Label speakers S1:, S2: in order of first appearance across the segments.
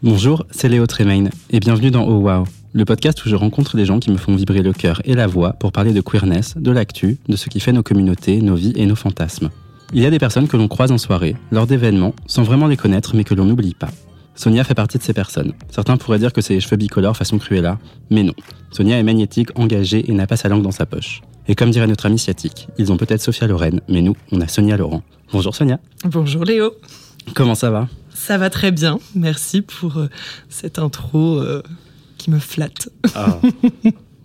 S1: Bonjour, c'est Léo Tremaine et bienvenue dans Oh Wow, le podcast où je rencontre des gens qui me font vibrer le cœur et la voix pour parler de queerness, de l'actu, de ce qui fait nos communautés, nos vies et nos fantasmes. Il y a des personnes que l'on croise en soirée, lors d'événements, sans vraiment les connaître mais que l'on n'oublie pas. Sonia fait partie de ces personnes. Certains pourraient dire que c'est les cheveux bicolores façon Cruella, mais non. Sonia est magnétique, engagée et n'a pas sa langue dans sa poche. Et comme dirait notre ami sciatique, ils ont peut-être Sophia Loren, mais nous, on a Sonia Laurent. Bonjour Sonia.
S2: Bonjour Léo.
S1: Comment ça va?
S2: Ça va très bien. Merci pour euh, cette intro euh, qui me flatte.
S1: Ah.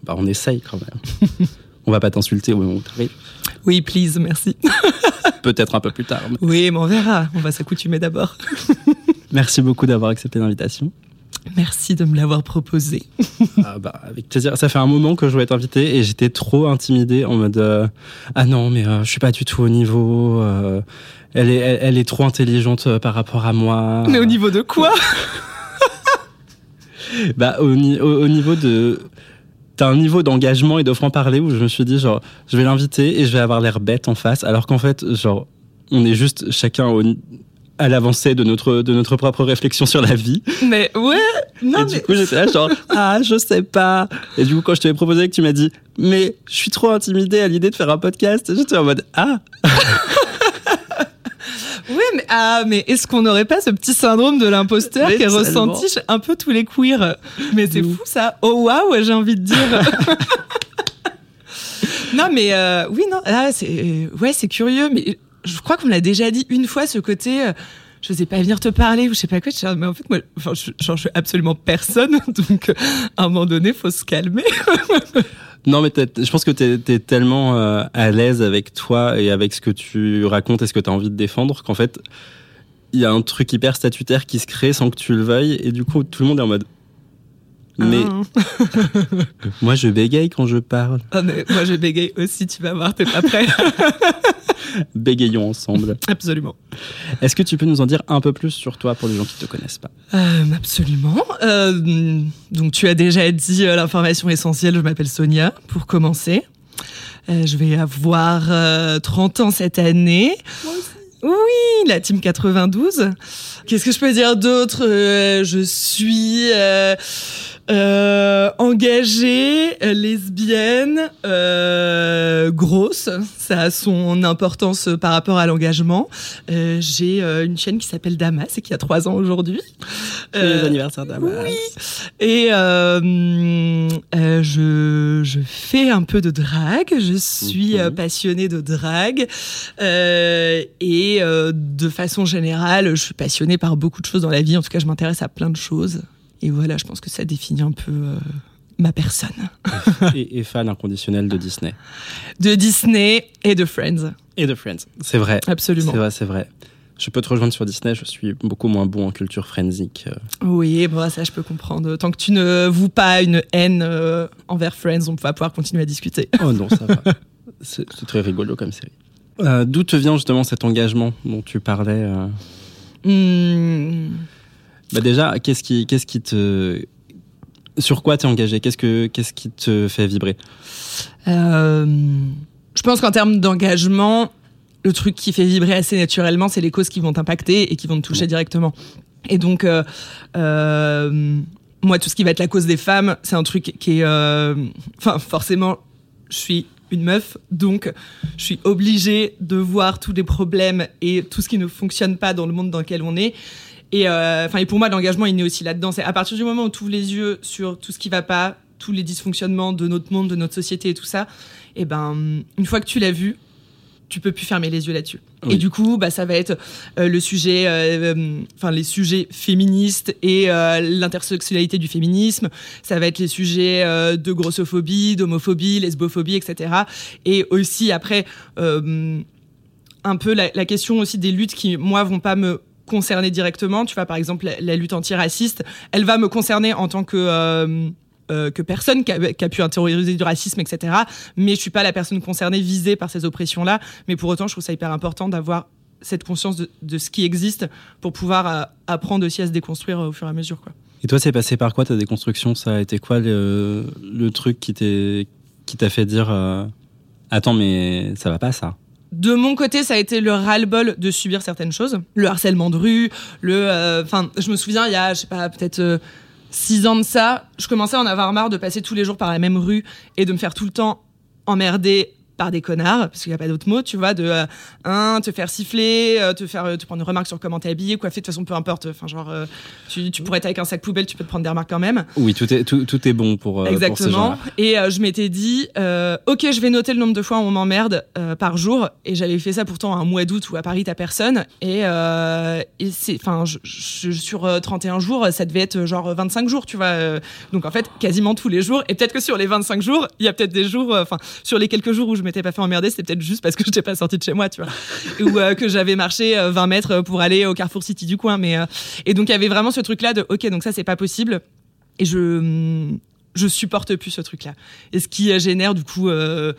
S1: Bah on essaye quand même. On va pas t'insulter au moment où t'arrives.
S2: Oui, please, merci.
S1: Peut-être un peu plus tard. mais-
S2: Oui, mais on verra. On va s'accoutumer d'abord.
S1: Merci beaucoup d'avoir accepté l'invitation.
S2: Merci de me l'avoir proposé.
S1: Ah bah avec plaisir. Ça fait un moment que je voulais t'inviter et j'étais trop intimidé en mode euh, ah non mais euh, je suis pas du tout au niveau. euh, elle est elle, elle est trop intelligente euh, par rapport à moi.
S2: Mais au niveau de quoi
S1: Bah au, au- au niveau de T'as un niveau d'engagement et de franc-parler où je me suis dit, genre, je vais l'inviter et je vais avoir l'air bête en face, alors qu'en fait, genre, on est juste chacun au, à l'avancée de notre, de notre propre réflexion sur la vie.
S2: Mais ouais. Non,
S1: et
S2: mais...
S1: du coup, j'étais là, genre, ah, je sais pas. Et du coup, quand je t'avais proposé que tu m'as dit, mais je suis trop intimidée à l'idée de faire un podcast, j'étais en mode, ah,
S2: Ouais, mais, ah, mais est-ce qu'on n'aurait pas ce petit syndrome de l'imposteur qui est ressenti chez un peu tous les queers? Mais c'est fou ça. Oh waouh, j'ai envie de dire. non, mais euh, oui, non, là, c'est ouais, c'est curieux, mais je crois qu'on me l'a déjà dit une fois ce côté. euh, je sais pas venir te parler ou je sais pas quoi. Je mais en fait, moi, je, genre, je suis absolument personne, donc euh, à un moment donné, faut se calmer.
S1: Non, mais t'es- je pense que tu es, tellement euh, à l'aise avec toi et avec ce que tu racontes et ce que tu as envie de défendre qu'en fait, il y a un truc hyper statutaire qui se crée sans que tu le veuilles et du coup, tout le monde est en mode. Mais
S2: Ah.
S1: moi, je bégaye quand je parle.
S2: Ah, mais moi, je bégaye aussi. Tu vas voir, t'es pas prêt.
S1: Bégayons ensemble.
S2: absolument.
S1: Est-ce que tu peux nous en dire un peu plus sur toi pour les gens qui te connaissent pas?
S2: Euh, absolument. Euh, donc tu as déjà dit euh, l'information essentielle, je m'appelle Sonia, pour commencer. Euh, je vais avoir euh, 30 ans cette année. Oui, la team 92. Qu'est-ce que je peux dire d'autre? Euh, Je suis euh, euh, engagée, lesbienne, euh, grosse. Ça a son importance euh, par rapport à l'engagement. Euh, J'ai euh, une chaîne qui s'appelle Damas et qui a trois ans aujourd'hui.
S1: Les anniversaires d'Amas.
S2: oui. Et euh, je, je fais un peu de drague. Je suis
S1: Mhm.
S2: passionnée de drague. Euh, et euh, de façon générale, je suis passionnée par beaucoup de choses dans la vie. En tout cas, je m'intéresse à plein de choses. Et voilà, je pense que ça définit un peu euh, ma personne.
S1: et, et fan inconditionnel de Disney.
S2: De Disney et de Friends.
S1: Et de Friends. C'est vrai.
S2: Absolument.
S1: C'est vrai, c'est vrai. Je peux te rejoindre sur Disney, je suis beaucoup moins bon en culture frenzique. euh.
S2: Oui, bon, ça, je peux comprendre. Tant que tu ne voues pas une haine euh, envers Friends, on va pouvoir continuer à discuter.
S1: Oh non, ça va. C'est très rigolo comme série. Euh, D'où te vient justement cet engagement dont tu parlais
S2: Hmm.
S1: Bah Déjà, qu'est-ce qui, qu'est-ce qui te. Sur quoi t'es engagé? Qu'est-ce que qu'est-ce qui te fait vibrer?
S2: Euh, je pense qu'en termes d'engagement, le truc qui fait vibrer assez naturellement, c'est les causes qui vont t'impacter et qui vont te toucher directement. Et donc, euh, euh, moi, tout ce qui va être la cause des femmes, c'est un truc qui est, enfin, forcément, je suis une meuf, donc je suis obligée de voir tous les problèmes et tout ce qui ne fonctionne pas dans le monde dans lequel on est. Et euh, enfin, et pour moi, l'engagement, il est aussi là-dedans. C'est à partir du moment où tu ouvres les yeux sur tout ce qui va pas, tous les dysfonctionnements de notre monde, de notre société et tout ça, et ben, une fois que tu l'as vu, tu peux plus fermer les yeux là-dessus.
S1: Oui.
S2: Et du coup, bah, ça va être euh, le sujet, euh, euh, enfin les sujets féministes et euh, l'intersexualité du féminisme. Ça va être les sujets de grossophobie, d'homophobie, lesbophobie, etc. Et aussi après, un peu la, la question aussi des luttes qui, moi, vont pas me concerner directement. Tu vois, par exemple, la, lutte antiraciste, elle va me concerner en tant que euh, euh, que personne qui a, pu intérioriser du racisme, etc. Mais je suis pas la personne concernée, visée par ces oppressions-là. Mais pour autant, je trouve ça hyper important d'avoir cette conscience de, ce qui existe pour pouvoir euh, apprendre aussi à se déconstruire au fur et à mesure. Quoi.
S1: Et toi, c'est passé par quoi ta déconstruction? Ça a été quoi le, le truc qui t'a fait dire attends mais ça va pas ça
S2: De mon côté, ça a été le ras-le-bol de subir certaines choses, le harcèlement de rue, le, euh, enfin, je me souviens, il y a, je sais pas, peut-être euh, six ans de ça, je commençais à en avoir marre de passer tous les jours par la même rue et de me faire tout le temps emmerder par des connards, parce qu'il n'y a pas d'autre mot, tu vois, de euh, un, te faire siffler, euh, te faire euh, te prendre une remarque sur comment t'es habillé, coiffé, de toute façon, peu importe. Enfin, genre, tu, tu pourrais être avec un sac poubelle, tu peux te prendre des remarques quand même.
S1: Oui, tout est tout, tout est bon pour pour ces
S2: Exactement. Et je m'étais dit, ok, je vais noter le nombre de fois où on m'emmerde par jour. Et j'avais fait ça pourtant un mois d'août où à Paris t'as personne. Et, et c'est, enfin, sur euh, 31 jours, ça devait être genre 25 jours, tu vois. donc en fait, quasiment tous les jours. Et peut-être que sur les 25 jours, il y a peut-être des jours, enfin, sur les quelques jours où je m'étais pas fait emmerder, c'était peut-être juste parce que je n'étais pas sortie de chez moi, tu vois. Ou euh, que j'avais marché euh, 20 mètres pour aller au Carrefour City du coin. Mais, euh, et donc il y avait vraiment ce truc-là de, ok, donc ça c'est pas possible. Et je, je supporte plus ce truc-là. Et ce qui euh, génère du coup, euh,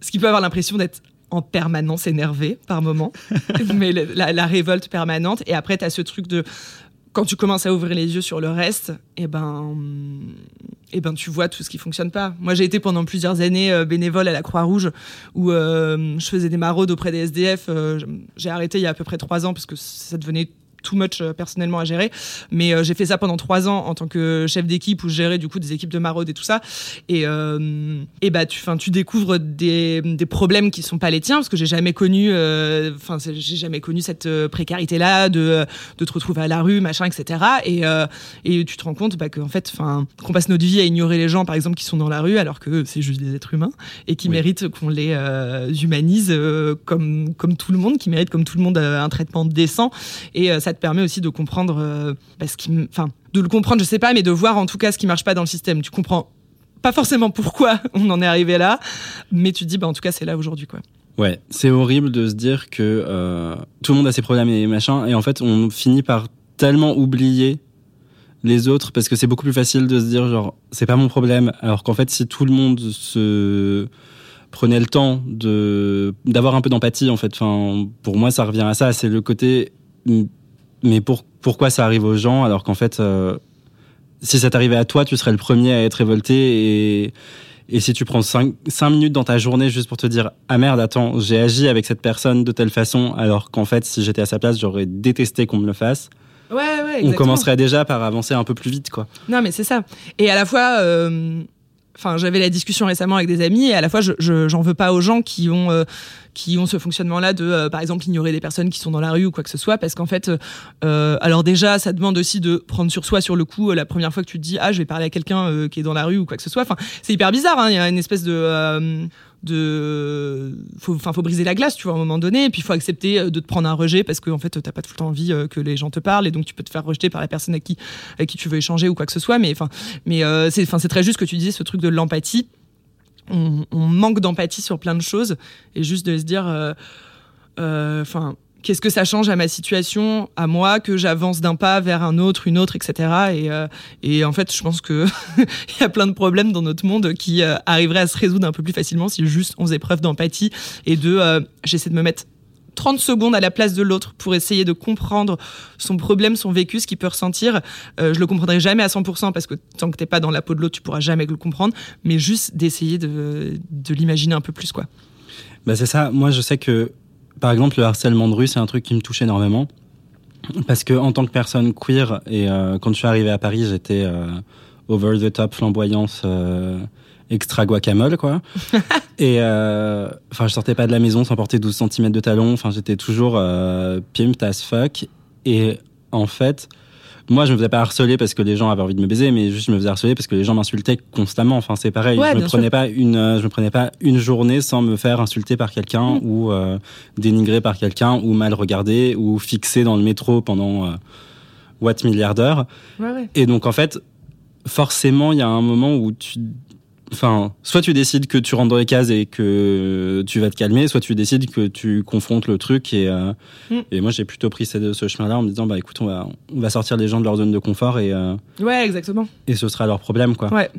S2: ce qui peut avoir l'impression d'être en permanence énervé par moment, mais la, la révolte permanente. Et après, tu as ce truc de quand tu commences à ouvrir les yeux sur le reste, et ben, et ben tu vois tout ce qui fonctionne pas. Moi, j'ai été pendant plusieurs années euh, bénévole à la Croix-Rouge où euh, je faisais des maraudes auprès des SDF. Euh, j'ai arrêté il y a à peu près trois ans parce que ça devenait too much euh, personnellement à gérer. Mais euh, j'ai fait ça pendant trois ans en tant que chef d'équipe où je gérais du coup des équipes de maraude et tout ça. Et, euh, et bah tu, fin, tu découvres des, des problèmes qui sont pas les tiens parce que j'ai jamais connu, enfin j'ai jamais connu cette précarité là de, de te retrouver à la rue, machin, etc. Et, et tu te rends compte bah, qu'en fait, enfin qu'on passe notre vie à ignorer les gens par exemple qui sont dans la rue alors que c'est juste des êtres humains et qui
S1: Oui.
S2: méritent qu'on les euh, humanise euh, comme comme tout le monde, qui méritent comme tout le monde euh, un traitement décent. Et ça permet aussi de comprendre euh, bah, ce qui, m- enfin, de le comprendre, je sais pas, mais de voir en tout cas ce qui marche pas dans le système. Tu comprends pas forcément pourquoi on en est arrivé là, mais tu dis, bah, en tout cas, c'est là aujourd'hui, quoi.
S1: Ouais, c'est horrible de se dire que euh, tout le monde a ses problèmes et machin, et en fait, on finit par tellement oublier les autres parce que c'est beaucoup plus facile de se dire genre c'est pas mon problème, alors qu'en fait, si tout le monde se prenait le temps de d'avoir un peu d'empathie, en fait, enfin, pour moi, ça revient à ça, c'est le côté mais pour, pourquoi ça arrive aux gens alors qu'en fait, euh, si ça t'arrivait à toi, tu serais le premier à être révolté et et si tu prends 5, minutes dans ta journée juste pour te dire Ah merde, attends, j'ai agi avec cette personne de telle façon, alors qu'en fait, si j'étais à sa place, j'aurais détesté qu'on me le fasse,
S2: Ouais, ouais,
S1: on
S2: exactement.
S1: commencerait déjà par avancer un peu plus vite, quoi.
S2: Non, mais c'est ça. Et à la fois, euh, enfin, j'avais la discussion récemment avec des amis, et à la fois, je, je- j'en veux pas aux gens qui ont, euh, qui ont ce fonctionnement-là de, euh, par exemple, ignorer les personnes qui sont dans la rue ou quoi que ce soit, parce qu'en fait, euh, alors déjà, ça demande aussi de prendre sur soi sur le coup euh, la première fois que tu te dis, ah, je vais parler à quelqu'un euh, qui est dans la rue ou quoi que ce soit. Enfin, c'est hyper bizarre. hein. Il y a une espèce de de faut enfin faut briser la glace tu vois à un moment donné et puis il faut accepter de te prendre un rejet parce que en fait t'as pas tout le temps envie que les gens te parlent et donc tu peux te faire rejeter par la personne avec qui avec qui tu veux échanger ou quoi que ce soit mais enfin mais euh, c'est enfin c'est très juste que tu disais ce truc de l'empathie on, manque d'empathie sur plein de choses et juste de se dire euh, euh, enfin qu'est-ce que ça change à ma situation à moi que j'avance d'un pas vers un autre une autre etc et euh, et en fait je pense que il y a plein de problèmes dans notre monde qui euh, arriveraient à se résoudre un peu plus facilement si juste on faisait preuve d'empathie et de euh, j'essaie de me mettre 30 secondes à la place de l'autre pour essayer de comprendre son problème, son vécu, ce qu'il peut ressentir. Euh, je le comprendrai jamais à 100% parce que tant que t'es pas dans la peau de l'autre, tu pourras jamais le comprendre. Mais juste d'essayer de, de l'imaginer un peu plus, quoi.
S1: Bah c'est ça. Moi, je sais que, par exemple, le harcèlement de rue, c'est un truc qui me touche énormément. Parce que en tant que personne queer, et euh, quand je suis arrivé à Paris, j'étais euh, over the top flamboyance euh, extra guacamole, quoi. et euh, enfin, je sortais pas de la maison sans porter 12 cm de talons. Enfin, j'étais toujours euh, pimped as fuck. Et en fait, moi, je me faisais pas harceler parce que les gens avaient envie de me baiser, mais juste je me faisais harceler parce que les gens m'insultaient constamment. Enfin, c'est pareil.
S2: Ouais,
S1: je me prenais pas une, euh, je me prenais pas une journée sans me faire insulter par quelqu'un
S2: Mm.
S1: ou euh, dénigrer par quelqu'un ou mal regarder ou fixer dans le métro pendant euh, what milliards d'heures.
S2: Ouais, ouais.
S1: Et donc, en fait, forcément, il y a un moment où tu. Enfin, soit tu décides que tu rentres dans les cases et que tu vas te calmer, soit tu décides que tu confrontes le truc. Et, euh,
S2: Mm.
S1: et moi, j'ai plutôt pris ce, ce chemin-là en me disant, bah écoute, on va, on va sortir les gens de leur zone de confort et, euh,
S2: Ouais, exactement.
S1: et ce sera leur problème, quoi.
S2: Ouais.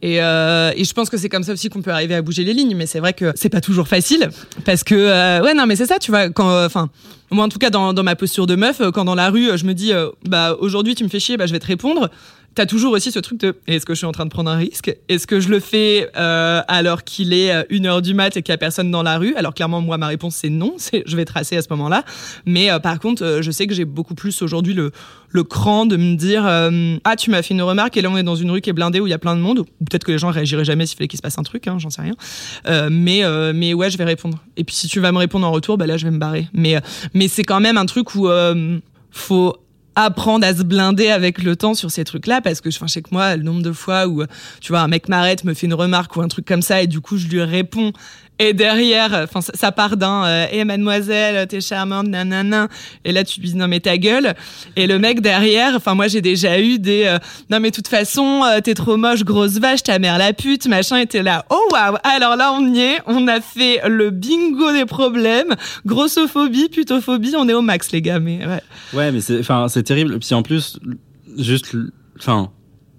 S2: Et, euh, et je pense que c'est comme ça aussi qu'on peut arriver à bouger les lignes, mais c'est vrai que c'est pas toujours facile parce que euh, ouais non mais c'est ça tu vois quand enfin moi en tout cas dans, dans ma posture de meuf quand dans la rue je me dis bah aujourd'hui tu me fais chier bah je vais te répondre T'as toujours aussi ce truc de est-ce que je suis en train de prendre un risque? Est-ce que je le fais euh, alors qu'il est euh, une heure du mat et qu'il y a personne dans la rue? Alors clairement moi ma réponse c'est non, je vais tracer à ce moment-là. Mais euh, par contre je sais que j'ai beaucoup plus aujourd'hui le cran de me dire ah tu m'as fait une remarque et là on est dans une rue qui est blindée où il y a plein de monde. Peut-être que les gens réagiraient jamais s'il fallait qu'il se passe un truc hein, j'en sais rien. Mais mais ouais je vais répondre. Et puis si tu vas me répondre en retour bah là je vais me barrer. Mais mais c'est quand même un truc où faut apprendre à se blinder avec le temps sur ces trucs-là parce que je sais que moi le nombre de fois où tu vois un mec m'arrête me fait une remarque ou un truc comme ça et du coup je lui réponds et derrière enfin ça, part d'un euh, Eh, mademoiselle t'es charmante nanana. Et là tu lui dis non mais ta gueule. Et le mec derrière enfin moi j'ai déjà eu des euh, non mais de toute façon euh, t'es trop moche grosse vache ta mère la pute machin était là oh waouh. Alors là on y est on a fait le bingo des problèmes. Grossophobie putophobie on est au max les gars mais ouais.
S1: Ouais, mais c'est, enfin, c'est terrible. Puis en plus, juste, enfin,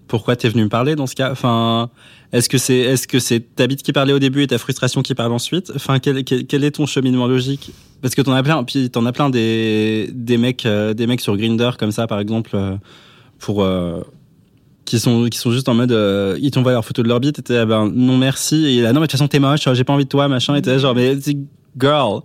S1: pourquoi t'es venu me parler dans ce cas? Enfin, est-ce que c'est, est-ce que c'est ta bite qui parlait au début et ta frustration qui parle ensuite? Enfin, quel, quel, est ton cheminement logique? Parce que t'en as plein. Puis t'en as plein des, des mecs, euh, des mecs sur Grinder comme ça, par exemple, euh, pour. euh, qui sont, qui sont juste en mode, ils t'envoient leur photo de leur bite, et t'es là, ben, non merci, et là, non, mais de toute façon, t'es moche, j'ai pas envie de toi, machin, et t'es genre, mais, girl.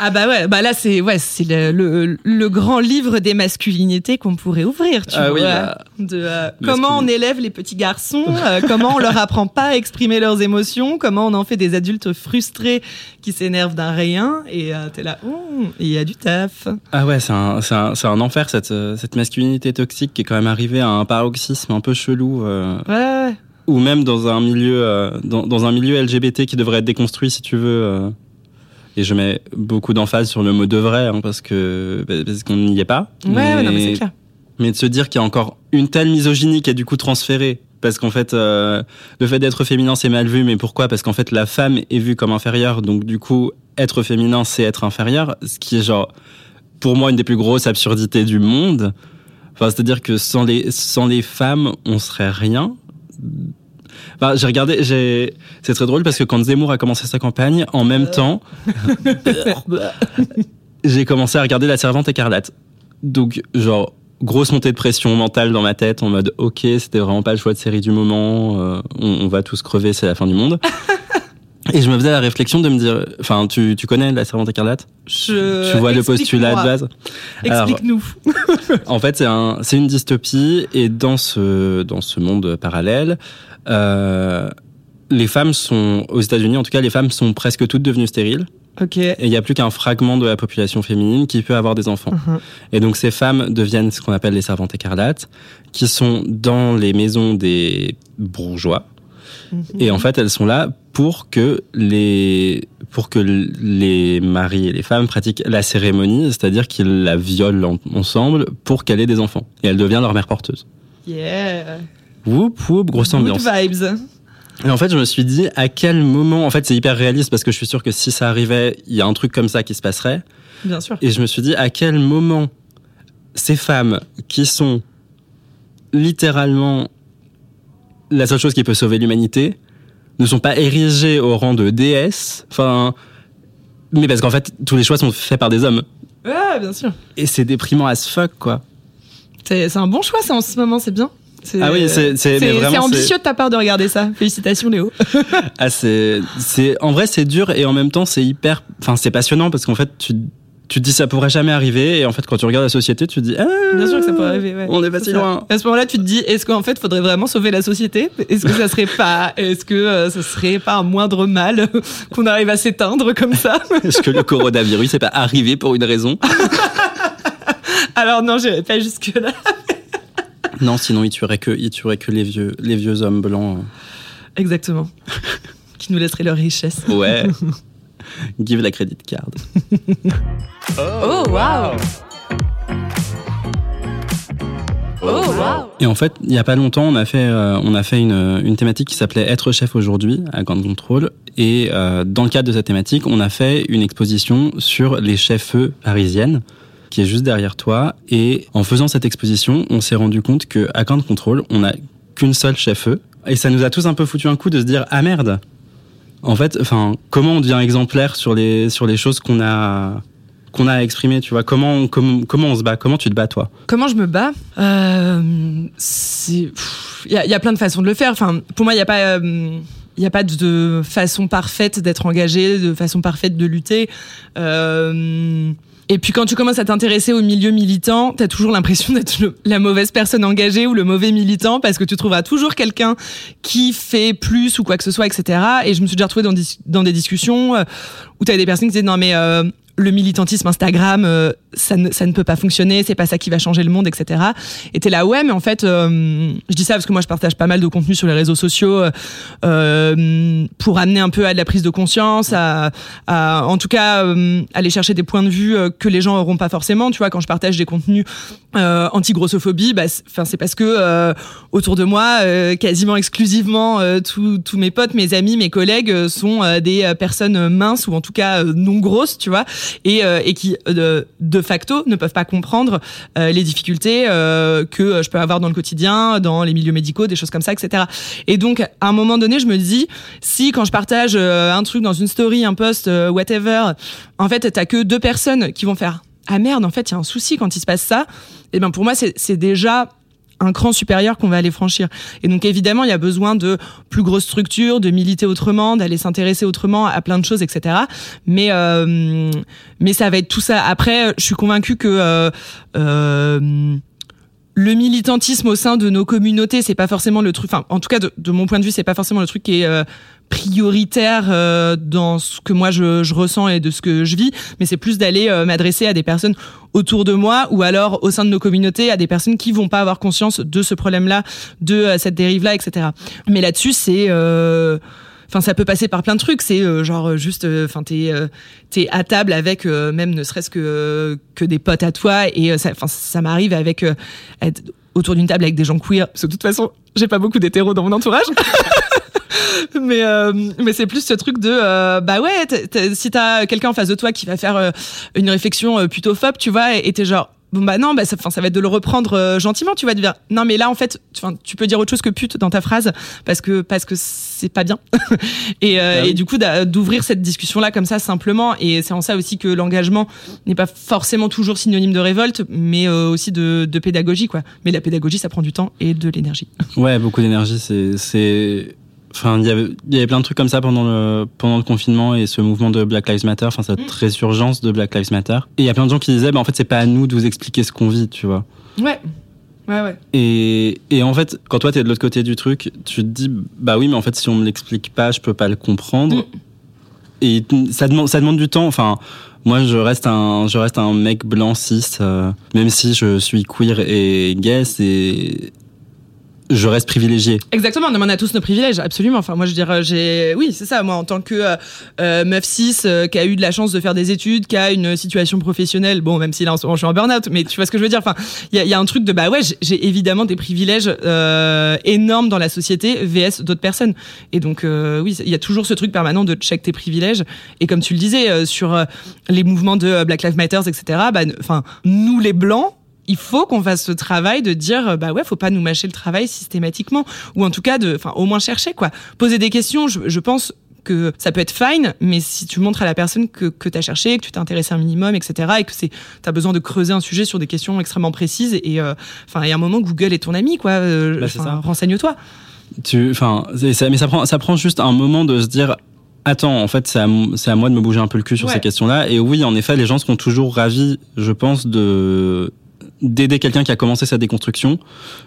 S2: Ah bah ouais, bah là c'est ouais, c'est le, le, le grand livre des masculinités qu'on pourrait ouvrir, tu
S1: Ah
S2: vois.
S1: oui, bah,
S2: de euh, comment on élève les petits garçons, euh, comment on leur apprend pas à exprimer leurs émotions, comment on en fait des adultes frustrés qui s'énervent d'un rien et euh, t'es là, oh, il y a du taf.
S1: Ah ouais, c'est un, c'est un, c'est un enfer cette, cette masculinité toxique qui est quand même arrivée à un paroxysme un peu chelou, euh,
S2: Ouais, ouais.
S1: ou même dans un milieu, dans, dans un milieu LGBT qui devrait être déconstruit si tu veux. Et je mets beaucoup d'emphase sur le mot devrait hein, parce que parce qu'on n'y est pas.
S2: Ouais, ouais, non mais c'est clair.
S1: mais de se dire qu'il y a encore une telle misogynie qui est du coup transférée. Parce qu'en fait, euh, le fait d'être féminin, c'est mal vu. Mais pourquoi? Parce qu'en fait, la femme est vue comme inférieure. Donc du coup, être féminin, c'est être inférieur. Ce qui est genre, pour moi, une des plus grosses absurdités du monde. Enfin, c'est-à-dire que sans les, sans les femmes, on serait rien. Enfin, j'ai regardé, j'ai, c'est très drôle parce que quand Zemmour a commencé sa campagne, en même temps, j'ai commencé à regarder La Servante écarlate. Donc, genre, grosse montée de pression mentale dans ma tête, en mode, ok, c'était vraiment pas le choix de série du moment, euh, on, on va tous crever, c'est la fin du monde. Et je me faisais la réflexion de me dire, enfin, tu, tu connais La Servante écarlate?
S2: Je...
S1: Tu vois le postulat de base?
S2: Explique-nous.
S1: en fait, c'est un, c'est une dystopie et dans ce dans ce monde parallèle, euh, les femmes sont aux États-Unis, en tout cas, les femmes sont presque toutes devenues stériles
S2: Ok.
S1: et il n'y a plus qu'un fragment de la population féminine qui peut avoir des enfants.
S2: Mhm.
S1: Et donc ces femmes deviennent ce qu'on appelle les servantes écarlates, qui sont dans les maisons des bourgeois. Et en fait, elles sont là pour que les pour que les maris et les femmes pratiquent la cérémonie, c'est-à-dire qu'ils la violent en- ensemble pour qu'elle ait des enfants. Et elle devient leur mère porteuse.
S2: Yeah.
S1: Whoop whoop, grosse
S2: Good
S1: ambiance.
S2: vibes.
S1: Et en fait, je me suis dit à quel moment. En fait, c'est hyper réaliste parce que je suis sûr que si ça arrivait, il y a un truc comme ça qui se passerait.
S2: Bien sûr.
S1: Et je me suis dit à quel moment ces femmes qui sont littéralement la seule chose qui peut sauver l'humanité ne sont pas érigées au rang de déesses. Enfin, Mais parce qu'en fait, tous les choix sont faits par des hommes.
S2: Ouais, bien sûr.
S1: Et c'est déprimant as fuck, quoi.
S2: C'est un bon choix, ça, en ce moment, c'est bien. C'est-
S1: Ah oui, c'est-
S2: ambitieux de ta part de regarder ça. Félicitations, Léo.
S1: Ah, c'est, c'est, en vrai, c'est dur et en même temps, c'est hyper, enfin, c'est passionnant parce qu'en fait, tu, tu te dis ça pourrait jamais arriver et en fait, quand tu regardes la société, tu te dis, ah,
S2: Bien sûr que ça peut arriver. Ouais.
S1: on est pas
S2: C'est
S1: si
S2: ça.
S1: loin.
S2: À ce moment-là, tu te dis, est-ce qu'en fait, faudrait vraiment sauver la société? Est-ce que ça serait pas, est-ce que euh, ça serait pas un moindre mal qu'on arrive à s'éteindre comme ça?
S1: Est-ce que le coronavirus n'est pas arrivé pour une raison?
S2: Alors non, j'irai pas jusque là.
S1: Non, sinon, il tuerait que, il tuerait que les vieux, les vieux hommes blancs.
S2: Exactement. Qui nous laisseraient leur richesse.
S1: Ouais. Give la credit card.
S2: Oh waouh Oh waouh
S1: Et en fait, il y a pas longtemps, on a fait, euh, on a fait une, une thématique qui s'appelait Être chef aujourd'hui à Grand Control. Et euh, dans le cadre de cette thématique, on a fait une exposition sur les chefs-feux parisiennes, qui est juste derrière toi. Et en faisant cette exposition, on s'est rendu compte que à Grand Control, on n'a qu'une seule chef-feu. Et ça nous a tous un peu foutu un coup de se dire ah merde. En fait, enfin, comment on devient exemplaire sur les sur les choses qu'on a qu'on a à exprimer, tu vois? Comment on, comment on se bat? Comment tu te bats toi?
S2: Comment je me bats? Euh, Il y, a- il y a plein de façons de le faire. Enfin, pour moi, il n'y a pas. euh, n'y a pas de façon parfaite d'être engagé, de façon parfaite de lutter. Euh, et puis quand tu commences à t'intéresser au milieu militant, t'as toujours l'impression d'être la mauvaise personne engagée ou le mauvais militant parce que tu trouveras toujours quelqu'un qui fait plus ou quoi que ce soit, etc. Et je me suis déjà retrouvée dans, dans des discussions euh, où t'avais des personnes qui disaient non mais euh, le militantisme Instagram, euh, ça, ne, ça ne peut pas fonctionner, c'est pas ça qui va changer le monde, etc. Et t'es là, ouais, mais en fait, euh, je dis ça parce que moi je partage pas mal de contenu sur les réseaux sociaux euh, euh, pour amener un peu à de la prise de conscience, à, à- en tout cas euh, aller chercher des points de vue euh, que les gens auront pas forcément. Tu vois, quand je partage des contenus anti-grossophobie, bah, c'est- parce que autour de moi, quasiment exclusivement, tous mes potes, mes amis, mes collègues sont des personnes minces ou en tout cas non grosses, tu vois, et, euh, et qui euh, de facto ne peuvent pas comprendre euh, les difficultés que je peux avoir dans le quotidien, dans les milieux médicaux, des choses comme ça, etc. Et donc, à un moment donné, je me dis, si quand je partage un truc dans une story, un post, whatever, en fait, t'as que deux personnes qui vont faire ah merde, en fait, il y a un souci quand il se passe ça. Et ben pour moi, c'est déjà un cran supérieur qu'on va aller franchir. Et donc évidemment, il y a besoin de plus grosses structures, de militer autrement, d'aller s'intéresser autrement à plein de choses, etc. Mais euh, mais ça va être tout ça. Après, je suis convaincue que euh, euh, le militantisme au sein de nos communautés, c'est pas forcément le truc. Enfin, en tout cas, de, mon point de vue, c'est pas forcément le truc qui est euh, prioritaire euh, dans ce que moi je, ressens et de ce que je vis. Mais c'est plus d'aller euh, m'adresser à des personnes autour de moi ou alors au sein de nos communautés à des personnes qui vont pas avoir conscience de ce problème-là, de cette dérive-là, etc. Mais là-dessus, c'est Enfin, ça peut passer par plein de trucs. C'est euh, genre euh, juste, euh, enfin, t'es euh, t'es à table avec même ne serait-ce que que des potes à toi et ça, enfin, ça m'arrive avec être autour d'une table avec des gens queer. Parce que de toute façon, j'ai pas beaucoup d'hétéros dans mon entourage. mais euh, mais c'est plus ce truc de euh, bah ouais, si t'as quelqu'un en face de toi qui va faire une réflexion plutôt phobe, tu vois, et t'es genre bon bah non bah ça, ça va être de le reprendre euh, gentiment tu vas te dire non mais là en fait tu, tu peux dire autre chose que pute dans ta phrase parce que parce que c'est pas bien et, euh,
S1: Ah oui.
S2: et du coup d'ouvrir cette discussion là comme ça simplement et c'est en ça aussi que l'engagement n'est pas forcément toujours synonyme de révolte mais euh, aussi de, de pédagogie quoi mais la pédagogie ça prend du temps et de l'énergie
S1: Ouais, beaucoup d'énergie. C'est, enfin, il y avait, il y avait plein de trucs comme ça pendant le, pendant le confinement et ce mouvement de Black Lives Matter, enfin, cette résurgence de Black Lives Matter. Et il y a plein de gens qui disaient, bah, en fait, c'est pas à nous de vous expliquer ce qu'on vit, tu vois.
S2: ouais ouais ouais
S1: Et, et en fait, quand toi, t'es de l'autre côté du truc, tu te dis, bah oui, mais en fait, si on me l'explique pas, je peux pas le comprendre.
S2: Mm.
S1: Et ça demande, ça demande du temps. Enfin, moi, je reste un, je reste un mec blanc cis, euh, même si je suis queer et gay, c'est, je reste privilégié.
S2: Exactement, on a tous nos privilèges, absolument. Enfin, moi, je dirais, j'ai, oui, c'est ça. Moi, en tant que euh, euh, meuf cis euh, qui a eu de la chance de faire des études, qui a une situation professionnelle, bon, même si là, en ce moment, je suis en burn-out, mais tu vois ce que je veux dire. Enfin, il y y a un truc de, bah ouais, j'ai- évidemment des privilèges euh, énormes dans la société, vs d'autres personnes. Et donc, euh, oui, il y a toujours ce truc permanent de check tes privilèges. Et comme tu le disais, euh, sur euh, les mouvements de euh, Black Lives Matter, etc. Bah, enfin, nous les blancs il faut qu'on fasse ce travail de dire euh, bah ouais faut pas nous mâcher le travail systématiquement ou en tout cas de enfin au moins chercher quoi poser des questions je, je pense que ça peut être fine, mais si tu montres à la personne que, que tu as cherché, que tu t'es intéressé un minimum, etc., et que tu as besoin de creuser un sujet sur des questions extrêmement précises, et euh, enfin, il y a un moment, Google est ton ami, quoi. euh,
S1: Bah, c'est.
S2: Renseigne-toi.
S1: Tu, enfin, c'est- mais ça prend, ça prend juste un moment de se dire. Attends, en fait, c'est à, c'est à moi de me bouger un peu le cul sur
S2: Ouais.
S1: ces questions-là. Et oui, en effet, les gens seront toujours ravis, je pense, de d'aider quelqu'un qui a commencé sa déconstruction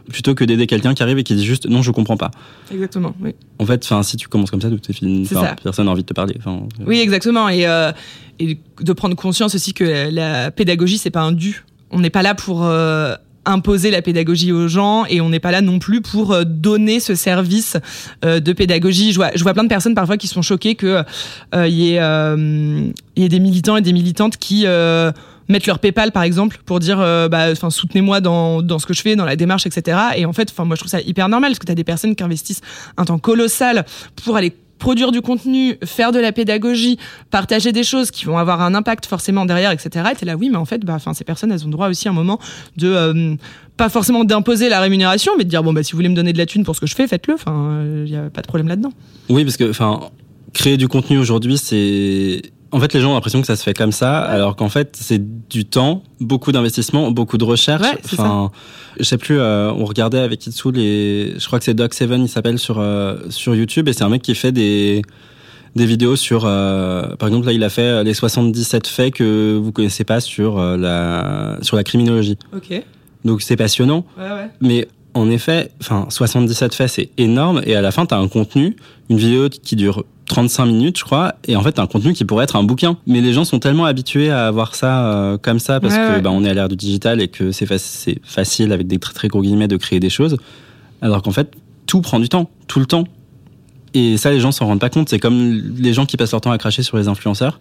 S1: plutôt que d'aider quelqu'un qui arrive et qui dit juste non je comprends pas
S2: Exactement, oui.
S1: en fait enfin si tu commences comme ça tout est fini personne n'a envie de te parler euh,
S2: Oui, exactement. Et, euh, et de prendre conscience aussi que la, la pédagogie, c'est pas un dû. On n'est pas là pour euh, imposer la pédagogie aux gens et on n'est pas là non plus pour donner ce service euh, de pédagogie. Je vois, je vois plein de personnes parfois qui sont choquées que il y, ait, il y ait des militants et des militantes qui euh, mettent leur PayPal par exemple pour dire euh, bah enfin soutenez-moi dans, dans ce que je fais dans la démarche etc et en fait enfin moi je trouve ça hyper normal parce que tu as des personnes qui investissent un temps colossal pour aller produire du contenu, faire de la pédagogie, partager des choses qui vont avoir un impact forcément derrière, etc. Et t'es là, oui, mais en fait, bah, enfin, ces personnes, elles ont droit aussi à un moment de, euh, pas forcément d'imposer la rémunération, mais de dire, bon, bah, si vous voulez me donner de la thune pour ce que je fais, faites-le. Enfin, il y a pas de problème là-dedans.
S1: Oui, parce que enfin, créer du contenu aujourd'hui, c'est en fait les gens ont l'impression que ça se fait comme ça, alors qu'en fait c'est du temps, beaucoup d'investissement, beaucoup de recherche.
S2: Ouais,
S1: enfin, je sais plus, euh, on regardait avec Itsu les, je crois que c'est Doc Seven, il s'appelle sur euh, sur YouTube et c'est un mec qui fait des des vidéos sur, euh, par exemple là il a fait les 77 faits que vous connaissez pas sur la sur la criminologie.
S2: Ok.
S1: Donc c'est passionnant.
S2: ouais.
S1: Mais en effet, enfin, 77 faits, c'est énorme. Et à la fin, tu as un contenu, une vidéo qui dure 35 minutes, je crois. Et en fait, un contenu qui pourrait être un bouquin. Mais les gens sont tellement habitués à avoir ça euh, comme ça parce
S2: Ouais,
S1: que
S2: ouais.
S1: bah, on est à l'ère du digital et que c'est facile, avec des très, très gros guillemets, de créer des choses. Alors qu'en fait, tout prend du temps, tout le temps. Et ça, les gens s'en rendent pas compte. C'est comme les gens qui passent leur temps à cracher sur les influenceurs.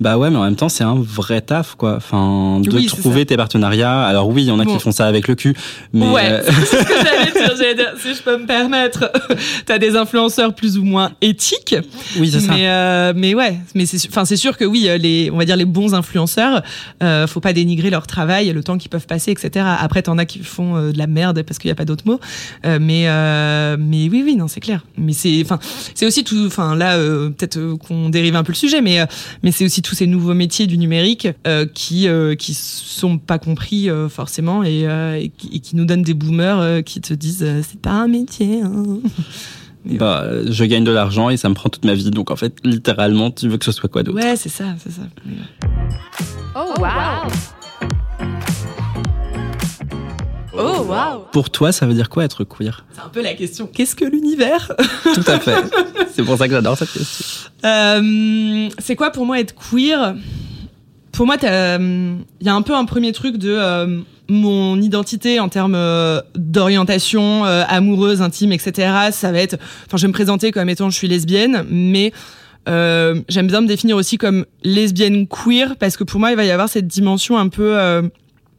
S1: Bah ouais, mais en même temps, c'est un vrai taf, quoi. Enfin, de
S2: Oui,
S1: trouver tes partenariats. Alors oui, il y en a
S2: Bon.
S1: qui font ça avec le cul. Mais
S2: ouais,
S1: euh,
S2: c'est ce que j'allais dire, j'allais dire, si je peux me permettre. T'as des influenceurs plus ou moins éthiques,
S1: oui, c'est ça.
S2: mais euh, mais ouais, mais c'est enfin c'est sûr que oui, euh, les on va dire les bons influenceurs, euh, faut pas dénigrer leur travail, le temps qu'ils peuvent passer, etc. Après t'en as qui font de la merde parce qu'il y a pas d'autre mot, mais mais oui oui non c'est clair. Mais c'est enfin c'est aussi tout, enfin là peut-être qu'on dérive un peu le sujet, mais mais c'est aussi tous ces nouveaux métiers du numérique euh, qui euh, qui sont pas compris euh, forcément et, euh, et, qui, et qui nous donnent des boomers euh, qui te disent euh, c'est pas un métier. hein. Mais
S1: Bah, je gagne de l'argent et ça me prend toute ma vie. Donc en fait, littéralement, tu veux que ce soit quoi d'autre?
S2: Ouais, c'est ça, c'est ça.
S3: Oh wow. Oh wow.
S1: Pour toi, ça veut dire quoi être queer?
S2: C'est un peu la question. Qu'est-ce que l'univers?
S1: Tout à fait. c'est pour ça que j'adore cette question.
S2: Euh, C'est quoi pour moi être queer? Pour moi, t'as, euh, il y a un peu un premier truc de euh, mon identité en termes euh, d'orientation euh, amoureuse, intime, etc. Ça va être, enfin, je vais me présenter comme étant je suis lesbienne, mais euh, j'aime bien me définir aussi comme lesbienne queer parce que pour moi, il va y avoir cette dimension un peu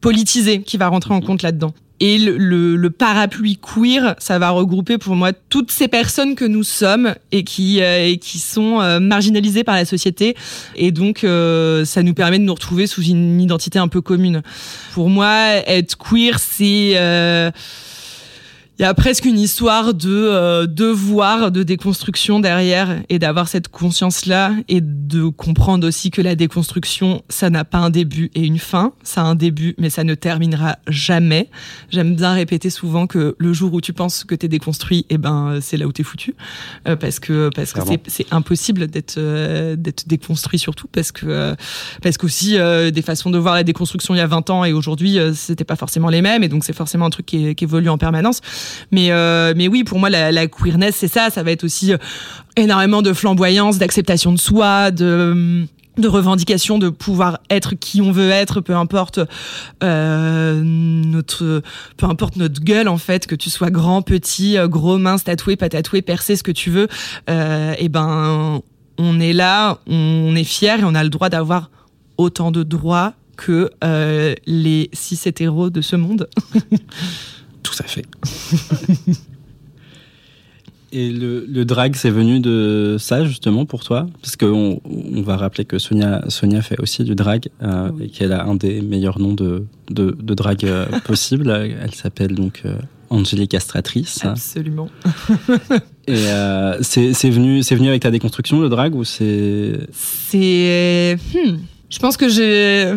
S2: euh, politisée qui va rentrer en compte là-dedans. Et le, le, le parapluie queer, ça va regrouper pour moi toutes ces personnes que nous sommes et qui, euh, et qui sont euh, marginalisées par la société. Et donc, euh, ça nous permet de nous retrouver sous une identité un peu commune. Pour moi, être queer, c'est... il y a presque une histoire de euh, devoir de déconstruction derrière et d'avoir cette conscience-là et de comprendre aussi que la déconstruction, ça n'a pas un début et une fin. Ça a un début, mais ça ne terminera jamais. J'aime bien répéter souvent que le jour où tu penses que t'es déconstruit, eh ben, c'est là où t'es foutu. Euh, parce que, parce que c'est, c'est impossible d'être, euh, d'être déconstruit surtout parce que, euh, parce qu'aussi, euh, des façons de voir la déconstruction il y a 20 ans et aujourd'hui, euh, c'était pas forcément les mêmes et donc c'est forcément un truc qui, qui évolue en permanence. Mais, euh, mais oui, pour moi, la, la queerness, c'est ça. Ça va être aussi euh, énormément de flamboyance, d'acceptation de soi, de de revendication de pouvoir être qui on veut être peu importe euh, notre peu importe notre gueule en fait que tu sois grand petit gros mince tatoué pas tatoué percé ce que tu veux euh, et ben on est là on est fier et on a le droit d'avoir autant de droits que euh, les cis hétéros de ce monde
S1: Tout à fait. Et le, le drag, c'est venu de ça justement pour toi? Parce qu'on on va rappeler que Sonia, Sonia fait aussi du drag euh,
S2: Oui.
S1: et qu'elle a un des meilleurs noms de, de, de drag euh, possible. Elle s'appelle donc euh, Angélique Astratrice.
S2: Absolument.
S1: Et euh, c'est c'est venu, c'est venu avec ta déconstruction, le drag, ou c'est...
S2: C'est. hmm, Je pense que j'ai.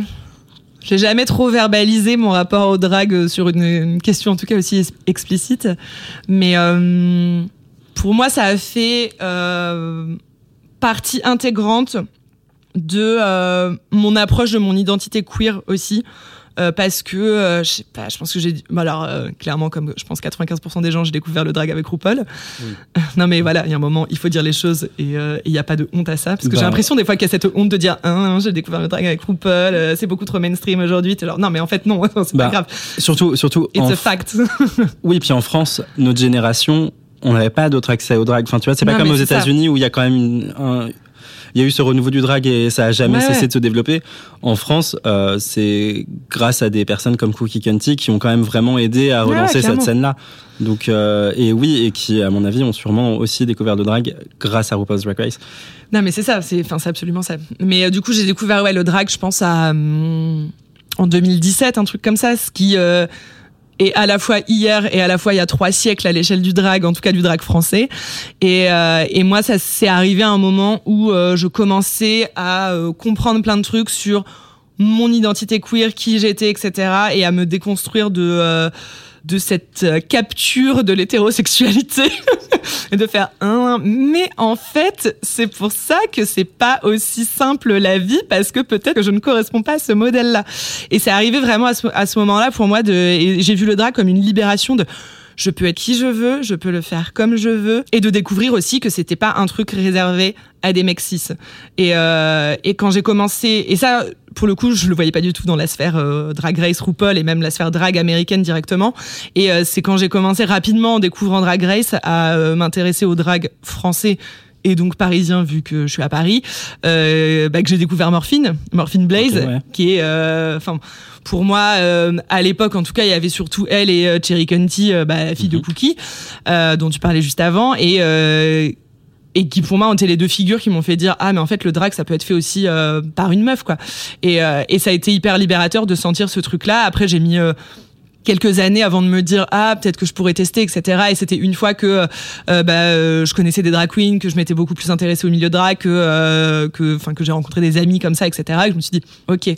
S2: J'ai jamais trop verbalisé mon rapport au drag sur une, question en tout cas aussi explicite, mais euh, pour moi ça a fait euh, partie intégrante de euh, mon approche de mon identité queer aussi. Euh, parce que euh, je sais pas, je pense que j'ai bah alors euh, clairement comme je pense 95% des gens, j'ai découvert le drag avec RuPaul. non mais voilà, il y a un moment, il faut dire les choses et euh, il y a pas de honte à ça parce que
S1: Bah.
S2: j'ai l'impression des fois qu'il y a cette honte de dire hein, j'ai découvert le drag avec RuPaul, c'est beaucoup trop mainstream aujourd'hui. Non mais en fait non, c'est
S1: Bah,
S2: pas grave,
S1: Surtout, surtout
S2: it's
S1: en
S2: a fact.
S1: Oui, puis en France, notre génération, on n'avait pas d'autre accès au drag. Enfin, tu vois, c'est pas comme aux. États-Unis où il y a quand même une- un. Il y a eu ce renouveau du drag et ça a jamais
S2: Ouais,
S1: cessé
S2: ouais.
S1: de se développer. En France, euh, c'est grâce à des personnes comme Cookie Cunty qui ont quand même vraiment aidé à
S2: ouais,
S1: relancer cette scène-là. Donc, euh, et oui, et qui, à mon avis, ont sûrement aussi découvert le drag grâce à RuPaul's Drag Race.
S2: Non, mais c'est ça, c'est, enfin, c'est absolument ça. Mais euh, du coup, j'ai découvert ouais, le drag, je pense, à, hum, en 2017, un truc comme ça, ce qui euh, est à la fois hier et à la fois il y a trois siècles à l'échelle du drag, en tout cas du drag français. Et, euh, et moi, ça s'est arrivé à un moment où euh, je commençais à euh, comprendre plein de trucs sur mon identité queer, qui j'étais, etc. et à me déconstruire de... de cette euh, capture de l'hétérosexualité et de faire un mais en fait c'est pour ça que c'est pas aussi simple la vie parce que peut-être que je ne corresponds pas à ce modèle là et c'est arrivé vraiment à ce, à ce moment là pour moi de et j'ai vu le drag comme une libération de je peux être qui je veux, je peux le faire comme je veux, et de découvrir aussi que c'était pas un truc réservé à des mecs cis. Et, euh, et quand j'ai commencé, et ça, pour le coup, je le voyais pas du tout dans la sphère euh, Drag Race RuPaul et même la sphère drag américaine directement. Et euh, c'est quand j'ai commencé rapidement en découvrant Drag Race à euh, m'intéresser au drag français et donc parisien vu que je suis à Paris, euh, bah, que j'ai découvert Morphine, Morphine Blaze,
S1: ouais.
S2: qui est, euh, enfin, pour moi, euh, à l'époque, en tout cas, il y avait surtout elle et euh, Cherry euh, bah, la fille de
S1: Mhm.
S2: Cookie, euh, dont tu parlais juste avant, et euh, et qui pour moi ont été les deux figures qui m'ont fait dire ah mais en fait le drag ça peut être fait aussi euh, par une meuf quoi. Et euh, et ça a été hyper libérateur de sentir ce truc là après j'ai mis euh, quelques années avant de me dire ah peut-être que je pourrais tester etc et c'était une fois que euh, bah, euh, je connaissais des drag queens que je m'étais beaucoup plus intéressée au milieu drag que euh, que enfin que j'ai rencontré des amis comme ça etc et je me suis dit ok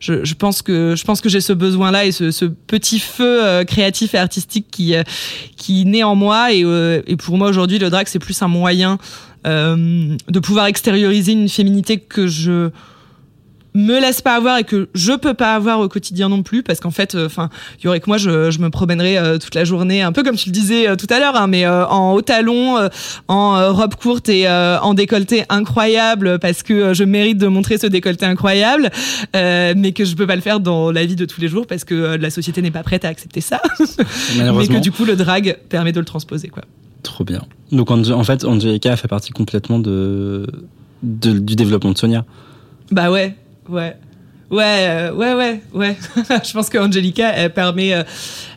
S2: je, je pense que je pense que j'ai ce besoin là et ce, ce petit feu euh, créatif et artistique qui euh, qui naît en moi. Et, euh, et pour moi aujourd'hui le drag c'est plus un moyen euh, de pouvoir extérioriser une féminité que je me laisse pas avoir et que je peux pas avoir au quotidien non plus parce qu'en fait enfin il y aurait que moi je, je me promènerais euh, toute la journée un peu comme tu le disais euh, tout à l'heure hein, mais euh, en haut talon euh, en euh, robe courte et euh, en décolleté incroyable parce que euh, je mérite de montrer ce décolleté incroyable euh, mais que je peux pas le faire dans la vie de tous les jours parce que euh, la société n'est pas prête à accepter ça mais que du coup le drag permet de le transposer quoi
S1: Trop bien. Donc en, en fait, Angelica fait partie complètement de, de- du développement de Sonia.
S2: Bah ouais, ouais. Ouais, euh, ouais, ouais, ouais. je pense que Angelica, elle permet, euh,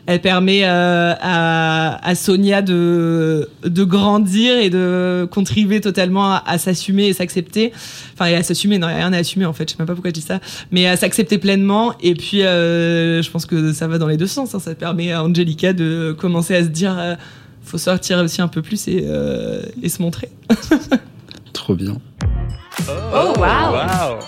S2: elle permet euh, à, à Sonia de, de grandir et de contribuer totalement à, à s'assumer et s'accepter. Enfin, et à s'assumer, non, il n'y a rien à assumer en fait, je sais même pas pourquoi je dis ça. Mais à s'accepter pleinement. Et puis, euh, je pense que ça va dans les deux sens. hein. Ça permet à Angelica de commencer à se dire, euh, faut sortir aussi un peu plus et, euh, et se montrer.
S1: Trop bien.
S3: Oh wow.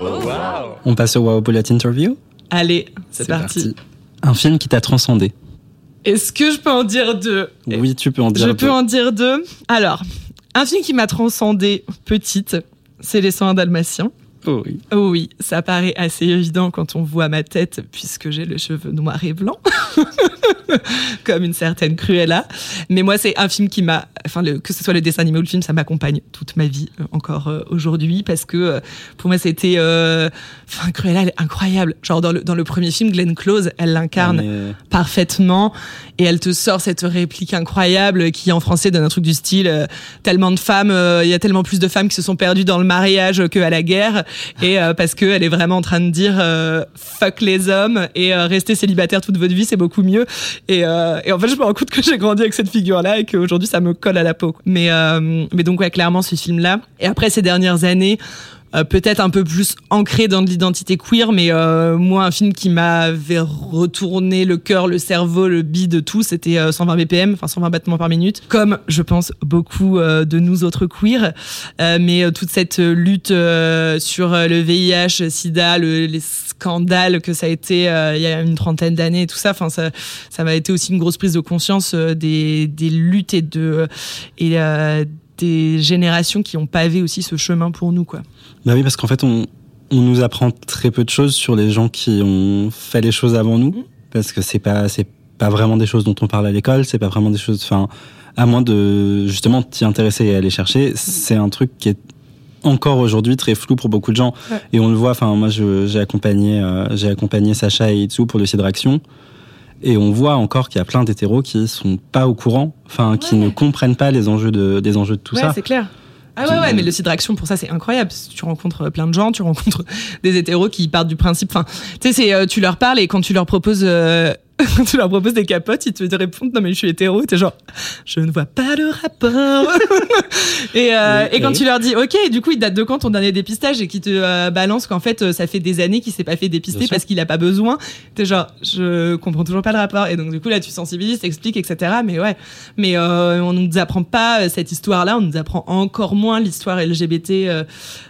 S3: Oh wow.
S1: On passe au Wow Bullet Interview
S2: Allez, c'est parti.
S1: Un film qui t'a transcendé.
S2: Est-ce que je peux en dire deux?
S1: Oui, tu peux en dire
S2: Je
S1: deux.
S2: peux en dire deux. Alors, un film qui m'a transcendée petite, c'est Les 101 Dalmatiens.
S1: Oh oui.
S2: Oh oui, ça paraît assez évident quand on voit ma tête, puisque j'ai les cheveux noirs et blancs, comme une certaine Cruella. Mais moi, c'est un film qui m'a, enfin, le- que ce soit le dessin animé ou le film, ça m'accompagne toute ma vie, euh, encore euh, aujourd'hui, parce que euh, pour moi, c'était, euh, enfin, Cruella, elle est incroyable. Genre dans le dans le premier film, Glenn Close, elle l'incarne
S1: Mais-
S2: parfaitement et elle te sort cette réplique incroyable qui en français donne un truc du style euh, tellement de femmes euh, il y a tellement plus de femmes qui se sont perdues dans le mariage que à la guerre. Et euh, parce que elle est vraiment en train de dire fuck les hommes et rester célibataire toute votre vie c'est beaucoup mieux. Et, et en fait je me rends compte que j'ai grandi avec cette figure là et qu'aujourd'hui ça me colle à la peau. Mais mais donc ouais clairement ce film là et après ces dernières années peut-être un peu plus ancré dans de l'identité queer, mais euh, moi, un film qui m'avait retourné le cœur, le cerveau, le bide, tout, c'était 120 BPM, enfin 120 battements par minute, comme je pense beaucoup de nous autres queer. mais toute cette lutte sur le VIH, SIDA, les scandales que ça a été il y a une trentaine d'années et tout ça, enfin ça, ça m'a été aussi une grosse prise de conscience des, des luttes et de et des générations qui ont pavé aussi ce chemin pour nous, quoi.
S1: Bah oui, parce qu'en fait, on, on nous apprend très peu de choses sur les gens qui ont fait les choses avant nous, mmh. parce que c'est pas c'est pas vraiment des choses dont on parle à l'école, c'est pas vraiment des choses, enfin, à moins de justement t'y intéresser et aller chercher, c'est un truc qui est encore aujourd'hui très flou pour beaucoup de gens. Et on le voit, enfin, moi j'ai accompagné, euh, j'ai accompagné Sacha et Itsu pour le site Action. Et on voit encore qu'il y a plein d'hétéros qui sont pas au courant, enfin, qui ne comprennent pas les enjeux de, des enjeux de tout
S2: ouais,
S1: ça.
S2: c'est clair. Ah ouais, ouais, mais le site d'action pour ça, c'est incroyable. Tu rencontres plein de gens, tu rencontres des hétéros qui partent du principe. Enfin, tu sais, euh, tu leur parles et quand tu leur proposes euh, quand tu leur proposes des capotes, ils te répondent non mais je suis hétéro, t'es genre je ne vois pas le rapport. et, euh, et quand tu leur dis ok, du coup il date de quand ton dernier dépistage et qui te euh, balance qu'en fait euh, ça fait des années qu'il s'est pas fait dépister parce qu'il a pas besoin, t'es genre je comprends toujours pas le rapport. Et donc du coup là tu sensibilises, t'expliques etc. Mais ouais, mais euh, on nous apprend pas cette histoire là, on nous apprend encore moins l'histoire LGBT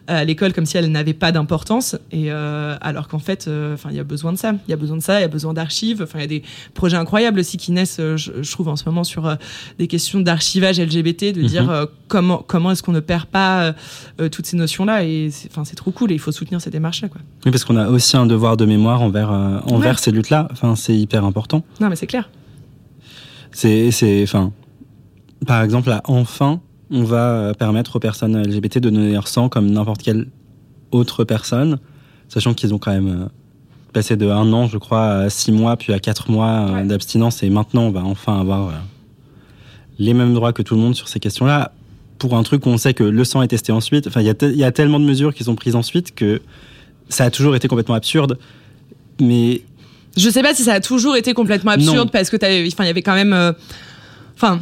S2: à l'école comme si elle n'avait pas d'importance. Et alors qu'en fait enfin il y a besoin de ça, il y a besoin de ça, il y a besoin d'archives, enfin il y a des projets incroyables aussi qui naissent, euh, je, trouve, en ce moment sur euh, des questions d'archivage LGBT, de dire mhm. euh, comment, comment est-ce qu'on ne perd pas toutes ces notions-là. Et c'est, trop cool et il faut soutenir ces démarches-là.
S1: Oui, parce qu'on a aussi un devoir de mémoire envers, envers ces luttes-là. Enfin, c'est hyper important.
S2: Non, mais c'est clair.
S1: C'est, c'est, enfin, par exemple, là, enfin, on va permettre aux personnes LGBT de donner leur sang comme n'importe quelle autre personne, sachant qu'ils ont quand même passé de un an, je crois, à six mois, puis à quatre mois euh, d'abstinence, et maintenant on va enfin avoir euh, les mêmes droits que tout le monde sur ces questions-là. Pour un truc où on sait que le sang est testé ensuite, enfin, il y, a tellement de mesures qui sont prises ensuite que ça a toujours été complètement absurde. Mais
S2: je sais pas si ça a toujours été complètement absurde parce que enfin, il y avait quand même, euh, enfin,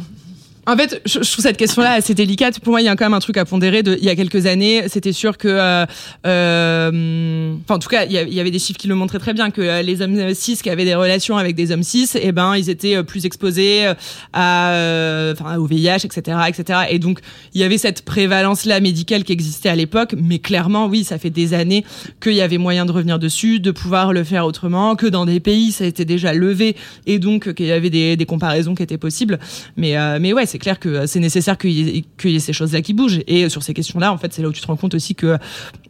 S2: en fait, je, trouve cette question-là assez délicate. Pour moi, il y a quand même un truc à pondérer. De, il y a quelques années, c'était sûr que, euh, euh, enfin, en tout cas, il y, avait des chiffres qui le montraient très bien que euh, les hommes cis qui avaient des relations avec des hommes cis, eh ben, ils étaient plus exposés à, enfin, au VIH, etc., etc. Et donc, il y avait cette prévalence-là médicale qui existait à l'époque. Mais clairement, oui, ça fait des années qu'il y avait moyen de revenir dessus, de pouvoir le faire autrement, que dans des pays, ça a été déjà levé, et donc qu'il y avait des, des comparaisons qui étaient possibles. Mais, mais ouais c'est clair que c'est nécessaire qu'il y, ait ces choses-là qui bougent. Et sur ces questions-là, en fait, c'est là où tu te rends compte aussi que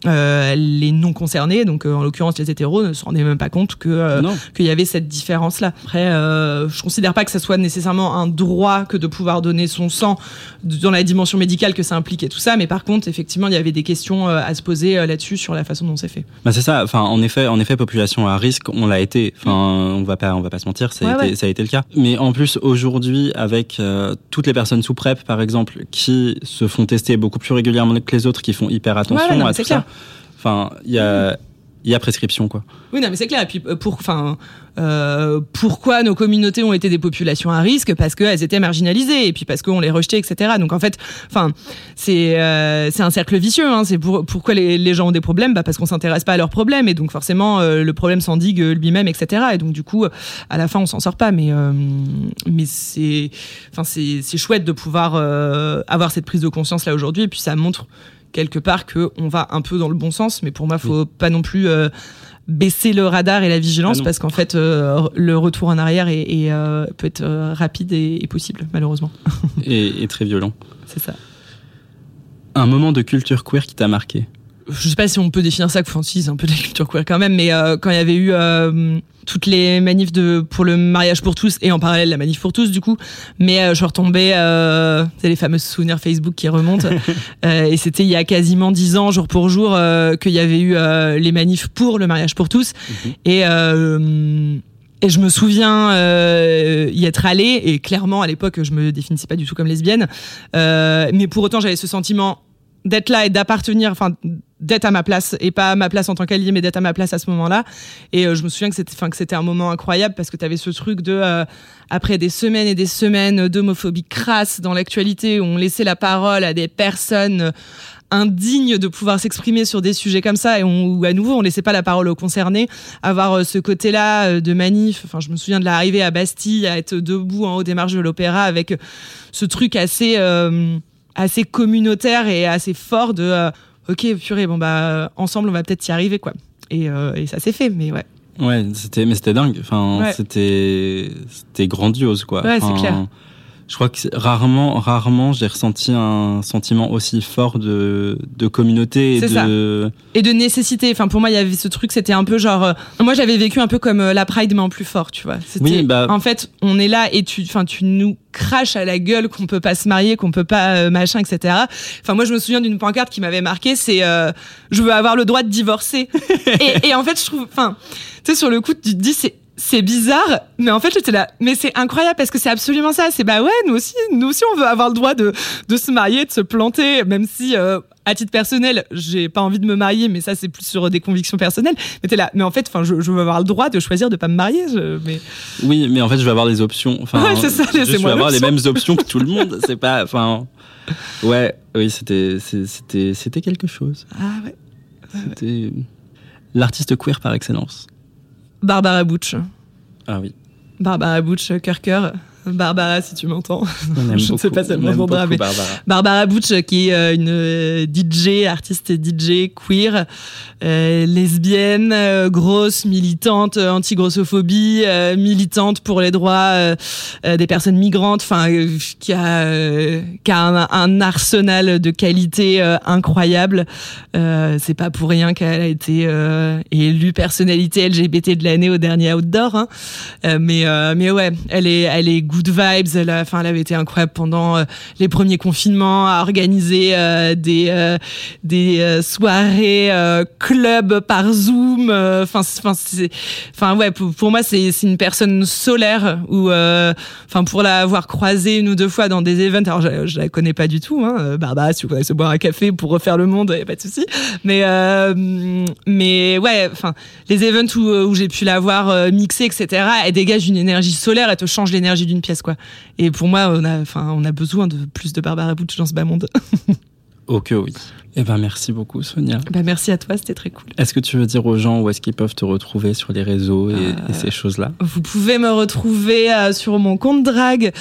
S2: euh, les non concernés, donc euh, en l'occurrence les hétéros, ne se rendaient même pas compte que euh, qu'il y avait cette différence-là. Après, je considère pas que ça soit nécessairement un droit que de pouvoir donner son sang dans la dimension médicale que ça implique et tout ça, mais par contre, effectivement, il y avait des questions à se poser là-dessus sur la façon dont c'est fait.
S1: Bah c'est ça. Enfin, en effet, en effet, population à risque, on l'a été. Enfin, on va pas, on va pas se mentir, ça a, été, ça a été le cas. Mais en plus, aujourd'hui, avec toutes les personnes sous PrEP, par exemple, qui se font tester beaucoup plus régulièrement que les autres, qui font hyper attention à tout ça. Enfin, il y a, il y a prescription, quoi.
S2: Oui, non, mais c'est clair. Et puis, euh, pour, enfin, euh, pourquoi nos communautés ont été des populations à risque? Parce qu'elles étaient marginalisées et puis parce qu'on les rejetait, etc. Donc en fait, enfin, c'est euh, c'est un cercle vicieux. Hein. C'est pour, pourquoi les, gens ont des problèmes? Bah Parce qu'on s'intéresse pas à leurs problèmes et donc forcément euh, le problème s'endigue lui-même, etc. Et donc du coup, à la fin, on s'en sort pas. Mais euh, mais c'est enfin c'est c'est chouette de pouvoir avoir cette prise de conscience là aujourd'hui et puis ça montre quelque part que on va un peu dans le bon sens. Mais pour moi, faut pas non plus baisser le radar et la vigilance ah parce qu'en fait euh, le retour en arrière est, euh, peut être euh, rapide et, possible malheureusement.
S1: et, très violent.
S2: C'est ça.
S1: Un moment de culture queer qui t'a marqué?
S2: Je sais pas si on peut définir ça, enfin si c'est un peu de la culture queer quand même, mais quand il y avait eu toutes les manifs de pour le mariage pour tous et en parallèle la manif pour tous du coup. Mais euh, je suis retombée euh, c'est les fameux souvenirs Facebook qui remontent. Euh, et c'était il y a quasiment dix ans jour pour jour euh, qu'il y avait eu euh, les manifs pour le mariage pour tous. Mhm. et et je me souviens y être allée et clairement à l'époque je me définissais pas du tout comme lesbienne. Mais pour autant j'avais ce sentiment d'être là et d'appartenir, enfin d'être à ma place et pas à ma place en tant qu'allié mais d'être à ma place à ce moment-là. Et euh, je me souviens que c'était que c'était un moment incroyable parce que tu avais ce truc de euh, après des semaines et des semaines d'homophobie crasse dans l'actualité où on laissait la parole à des personnes indignes de pouvoir s'exprimer sur des sujets comme ça et où à nouveau on laissait pas la parole aux concernés. Avoir euh, ce côté-là euh, de manif enfin je me souviens de l'arrivée à Bastille à être debout en haut des marches de l'opéra avec ce truc assez euh, assez communautaire et assez fort de euh, ok purée bon bah ensemble on va peut-être y arriver quoi et, euh, et ça s'est fait mais ouais
S1: Ouais, c'était, mais c'était dingue. Enfin,
S2: Ouais.
S1: c'était, c'était grandiose, quoi.
S2: Ouais, c'est clair.
S1: Je crois que rarement, rarement, j'ai ressenti un sentiment aussi fort de, de communauté et
S2: ça.
S1: de.
S2: et de nécessité enfin pour moi il y avait ce truc c'était un peu genre euh, moi j'avais vécu un peu comme euh, la Pride mais en plus fort tu vois
S1: Oui, bah-
S2: en fait on est là et tu enfin tu nous craches à la gueule qu'on peut pas se marier qu'on peut pas euh, machin etc enfin moi je me souviens d'une pancarte qui m'avait marqué c'est euh, je veux avoir le droit de divorcer et, et en fait je trouve enfin tu sais sur le coup tu te dis c'est c'est bizarre, mais en fait j'étais là, mais c'est incroyable parce que c'est absolument ça. C'est bah ouais, nous aussi, nous aussi on veut avoir le droit de de se marier, de se planter, même si euh, à titre personnel j'ai pas envie de me marier, mais ça c'est plus sur des convictions personnelles. Mais t'es là, mais en fait, enfin je, je veux avoir le droit de choisir de pas me marier. je- mais
S1: Oui, mais en fait, je vais avoir les options. Enfin,
S2: Ouais, c'est ça,
S1: je vais avoir les mêmes options que tout le monde. C'est pas, enfin. Ouais, oui, c'était, c'était, c'était quelque chose.
S2: ah ouais.
S1: C'était l'artiste queer par excellence.
S2: Barbara Butch,
S1: Ah oui.
S2: Barbara Butch, cœur cœur. Barbara, si tu m'entends. Je ne sais pas si elle m'entendra, mais
S1: Barbara.
S2: Barbara Butch, qui est euh, une euh, DJ, artiste DJ queer, euh, lesbienne, euh, grosse, militante anti-grossophobie, euh, militante pour les droits des personnes migrantes, enfin, qui a, euh, qui a un, un arsenal de qualité euh, incroyable. Euh, C'est pas pour rien qu'elle a été euh, élue personnalité LGBT de l'année au dernier Outdoor. Hein. Euh, mais euh, mais ouais, elle est elle est good vibes. Elle enfin, elle avait été incroyable pendant euh, les premiers confinements à organiser euh, des euh, des soirées club par Zoom. Enfin enfin ouais pour, moi c'est une personne solaire ou enfin pour l'avoir croisée une ou deux fois dans des events. Alors je, je la connais pas du tout. Hein, Barbara, si vous voulez se boire un café pour refaire le monde, y a pas de souci. Mais mais ouais, enfin les events où, où j'ai pu la voir mixer, etc. Elle dégage une énergie solaire, elle te change l'énergie d'une pièce, quoi. Et pour moi, on a, besoin de plus de Barbara Butch dans ce bas monde.
S1: Que oui. Eh ben, merci beaucoup, Sonia.
S2: bah merci à toi, c'était très cool.
S1: Est-ce que tu veux dire aux gens où est-ce qu'ils peuvent te retrouver sur les réseaux et,
S2: Euh,
S1: et ces choses-là?
S2: Vous pouvez me retrouver euh, sur mon compte drag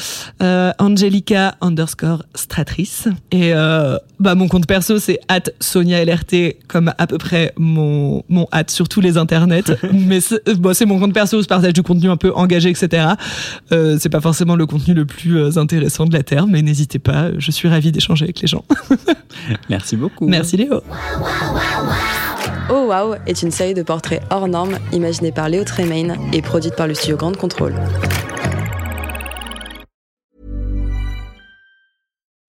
S2: euh, Angelica underscore stratrice. Et euh, bah mon compte perso c'est at Sonia LRT comme à peu près mon mon at sur tous les internets. Mais c'est bon, c'est mon compte perso où je partage du contenu un peu engagé etc euh, c'est pas forcément le contenu le plus intéressant de la terre mais n'hésitez pas je suis ravie d'échanger avec les gens
S1: Merci beaucoup.
S2: merci Léo
S4: Oh Wow est une série de portraits hors normes imaginée par Léo Tremaine et produite par le studio Grande Contrôle.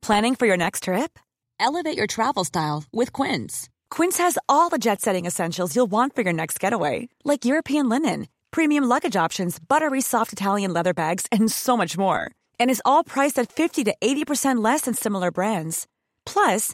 S5: Planning for your next trip? Elevate your travel style with Quince. Quince has all the jet setting essentials you'll want for your next getaway, like European linen, premium luggage options, buttery soft Italian leather bags, and so much more. And is all priced at 50 to 80% less than similar brands. Plus,